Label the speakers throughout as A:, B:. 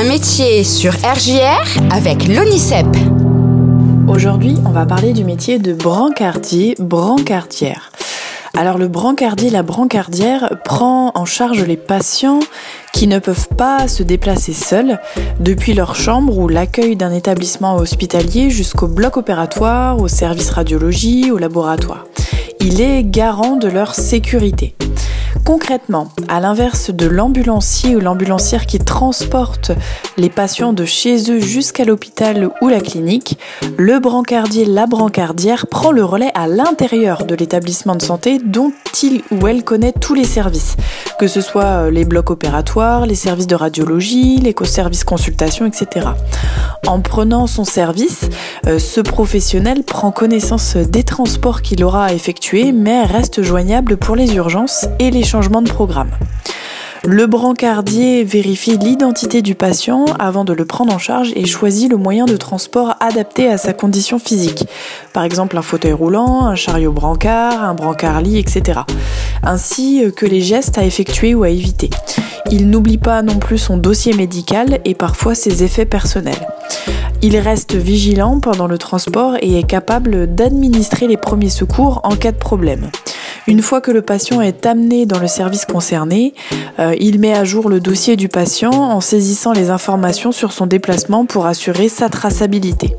A: Un métier sur RJR avec l'ONICEP.
B: Aujourd'hui, on va parler du métier de brancardier, brancardière. Alors le brancardier, la brancardière prend en charge les patients qui ne peuvent pas se déplacer seuls depuis leur chambre ou l'accueil d'un établissement hospitalier jusqu'au bloc opératoire, au service radiologie, au laboratoire. Il est garant de leur sécurité. Concrètement, à l'inverse de l'ambulancier ou l'ambulancière qui transporte les patients de chez eux jusqu'à l'hôpital ou la clinique, le brancardier, la brancardière prend le relais à l'intérieur de l'établissement de santé dont il ou elle connaît tous les services, que ce soit euh, les blocs opératoires, les services de radiologie, les services consultation, etc. En prenant son service, euh, ce professionnel prend connaissance des transports qu'il aura à effectuer, mais reste joignable pour les urgences et les changements de programme. Le brancardier vérifie l'identité du patient avant de le prendre en charge et choisit le moyen de transport adapté à sa condition physique. Par exemple un fauteuil roulant, un chariot brancard, un brancard-lit, etc. Ainsi que les gestes à effectuer ou à éviter. Il n'oublie pas non plus son dossier médical et parfois ses effets personnels. Il reste vigilant pendant le transport et est capable d'administrer les premiers secours en cas de problème. Une fois que le patient est amené dans le service concerné, euh, il met à jour le dossier du patient en saisissant les informations sur son déplacement pour assurer sa traçabilité.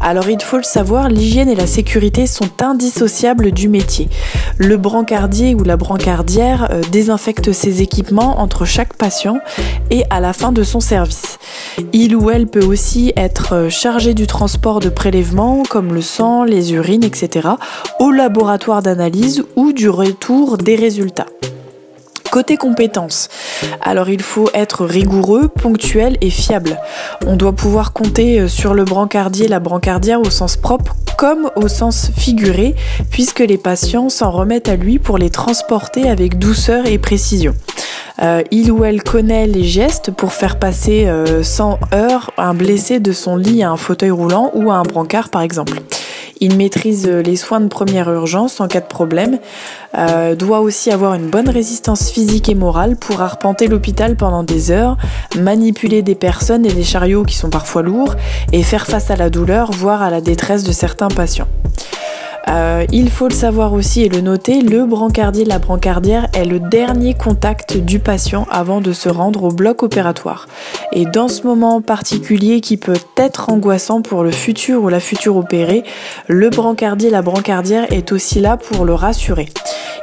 B: Alors il faut le savoir, l'hygiène et la sécurité sont indissociables du métier. Le brancardier ou la brancardière euh, désinfecte ses équipements entre chaque patient et à la fin de son service. Il ou elle peut aussi être euh, chargé du transport de prélèvements comme le sang, les urines, etc. au laboratoire d'analyse ou du retour des résultats. Côté compétences, alors il faut être rigoureux, ponctuel et fiable. On doit pouvoir compter euh, sur le brancardier, la brancardière au sens propre comme au sens figuré, puisque les patients s'en remettent à lui pour les transporter avec douceur et précision. Euh, il ou elle connaît les gestes pour faire passer euh, sans heurts un blessé de son lit à un fauteuil roulant ou à un brancard par exemple. Il maîtrise les soins de première urgence en cas de problème, euh, doit aussi avoir une bonne résistance physique et morale pour arpenter l'hôpital pendant des heures, manipuler des personnes et des chariots qui sont parfois lourds et faire face à la douleur, voire à la détresse de certains patients. Euh, il faut le savoir aussi et le noter, le brancardier, la brancardière est le dernier contact du patient avant de se rendre au bloc opératoire. Et dans ce moment particulier qui peut être angoissant pour le futur ou la future opérée, le brancardier, la brancardière est aussi là pour le rassurer.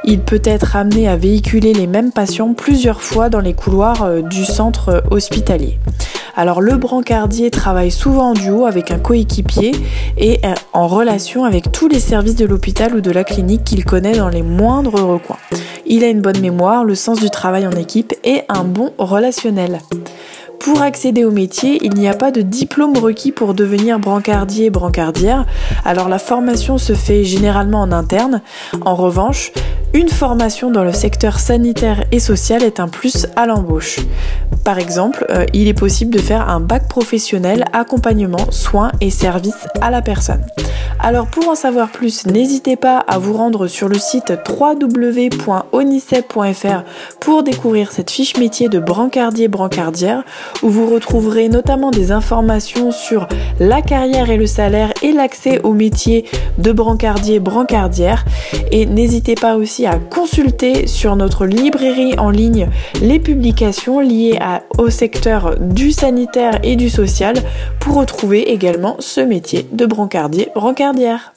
B: Il peut être amené à véhiculer les mêmes patients plusieurs fois dans les couloirs euh, du centre hospitalier. Alors le brancardier travaille souvent en duo avec un coéquipier et euh, en relation avec tous les services de l'hôpital ou de la clinique qu'il connaît dans les moindres recoins. Il a une bonne mémoire, le sens du travail en équipe et un bon relationnel. Pour accéder au métier, il n'y a pas de diplôme requis pour devenir brancardier brancardière. Alors la formation se fait généralement en interne. En revanche, une formation dans le secteur sanitaire et social est un plus à l'embauche. Par exemple, euh, il est possible de faire un bac professionnel accompagnement, soins et services à la personne. Alors pour en savoir plus, n'hésitez pas à vous rendre sur le site www.onicep.fr pour découvrir cette fiche métier de brancardier brancardière où vous retrouverez notamment des informations sur la carrière et le salaire et l'accès au métier de brancardier brancardière et n'hésitez pas aussi à consulter sur notre librairie en ligne les publications liées au secteur du sanitaire et du social pour retrouver également ce métier de brancardier brancardière.